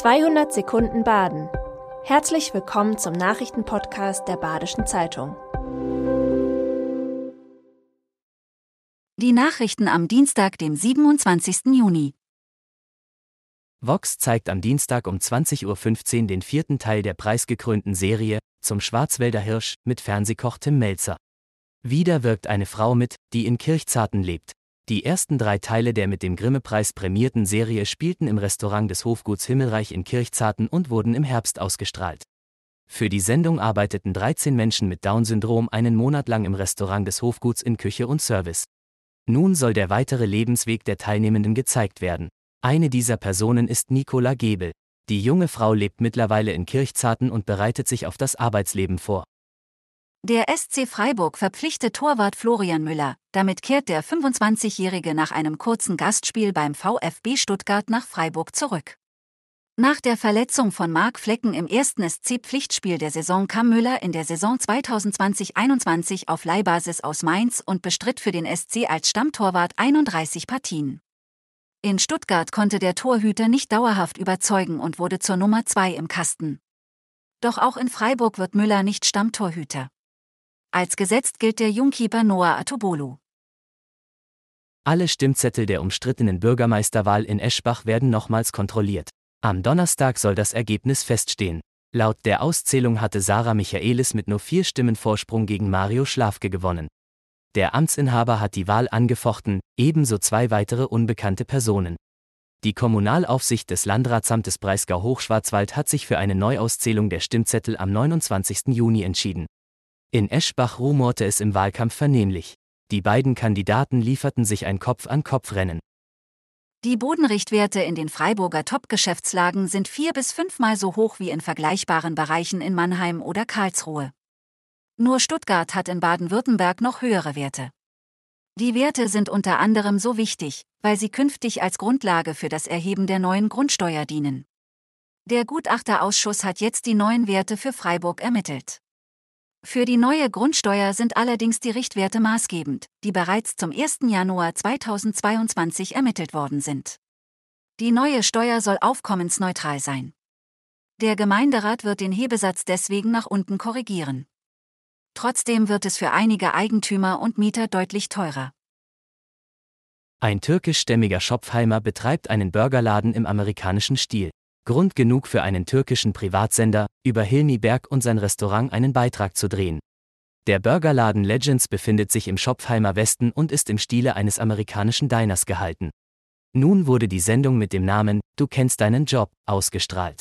200 Sekunden Baden. Herzlich willkommen zum Nachrichtenpodcast der Badischen Zeitung. Die Nachrichten am Dienstag, dem 27. Juni. Vox zeigt am Dienstag um 20.15 Uhr den vierten Teil der preisgekrönten Serie Zum Schwarzwälder Hirsch mit Fernsehkoch Tim Melzer. Wieder wirkt eine Frau mit, die in Kirchzarten lebt. Die ersten drei Teile der mit dem Grimme-Preis prämierten Serie spielten im Restaurant des Hofguts Himmelreich in Kirchzarten und wurden im Herbst ausgestrahlt. Für die Sendung arbeiteten 13 Menschen mit Down-Syndrom einen Monat lang im Restaurant des Hofguts in Küche und Service. Nun soll der weitere Lebensweg der Teilnehmenden gezeigt werden. Eine dieser Personen ist Nicola Gebel. Die junge Frau lebt mittlerweile in Kirchzarten und bereitet sich auf das Arbeitsleben vor. Der SC Freiburg verpflichtet Torwart Florian Müller. Damit kehrt der 25-Jährige nach einem kurzen Gastspiel beim VfB Stuttgart nach Freiburg zurück. Nach der Verletzung von Marc Flecken im ersten SC-Pflichtspiel der Saison kam Müller in der Saison 2020-21 auf Leihbasis aus Mainz und bestritt für den SC als Stammtorwart 31 Partien. In Stuttgart konnte der Torhüter nicht dauerhaft überzeugen und wurde zur Nummer 2 im Kasten. Doch auch in Freiburg wird Müller nicht Stammtorhüter. Als gesetzt gilt der Jungkeeper Noah Atobolu. Alle Stimmzettel der umstrittenen Bürgermeisterwahl in Eschbach werden nochmals kontrolliert. Am Donnerstag soll das Ergebnis feststehen. Laut der Auszählung hatte Sarah Michaelis mit nur vier Stimmen Vorsprung gegen Mario Schlafke gewonnen. Der Amtsinhaber hat die Wahl angefochten, ebenso zwei weitere unbekannte Personen. Die Kommunalaufsicht des Landratsamtes Breisgau-Hochschwarzwald hat sich für eine Neuauszählung der Stimmzettel am 29. Juni entschieden. In Eschbach rumorte es im Wahlkampf vernehmlich. Die beiden Kandidaten lieferten sich ein Kopf-an-Kopf-Rennen. Die Bodenrichtwerte in den Freiburger Top-Geschäftslagen sind vier bis fünfmal so hoch wie in vergleichbaren Bereichen in Mannheim oder Karlsruhe. Nur Stuttgart hat in Baden-Württemberg noch höhere Werte. Die Werte sind unter anderem so wichtig, weil sie künftig als Grundlage für das Erheben der neuen Grundsteuer dienen. Der Gutachterausschuss hat jetzt die neuen Werte für Freiburg ermittelt. Für die neue Grundsteuer sind allerdings die Richtwerte maßgebend, die bereits zum 1. Januar 2022 ermittelt worden sind. Die neue Steuer soll aufkommensneutral sein. Der Gemeinderat wird den Hebesatz deswegen nach unten korrigieren. Trotzdem wird es für einige Eigentümer und Mieter deutlich teurer. Ein türkischstämmiger Schopfheimer betreibt einen Burgerladen im amerikanischen Stil. Grund genug für einen türkischen Privatsender, über Hilmi Berg und sein Restaurant einen Beitrag zu drehen. Der Burgerladen Legends befindet sich im Schopfheimer Westen und ist im Stile eines amerikanischen Diners gehalten. Nun wurde die Sendung mit dem Namen Du kennst deinen Job ausgestrahlt.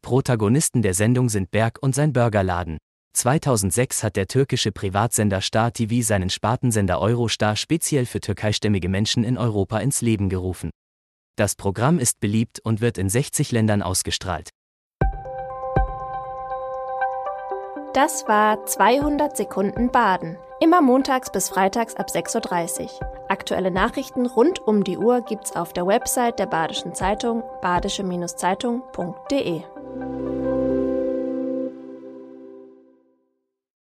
Protagonisten der Sendung sind Berg und sein Burgerladen. 2006 hat der türkische Privatsender Star TV seinen Spartensender Eurostar speziell für türkeistämmige Menschen in Europa ins Leben gerufen. Das Programm ist beliebt und wird in 60 Ländern ausgestrahlt. Das war 200 Sekunden Baden. Immer montags bis freitags ab 6.30 Uhr. Aktuelle Nachrichten rund um die Uhr gibt's auf der Website der Badischen Zeitung badische-zeitung.de.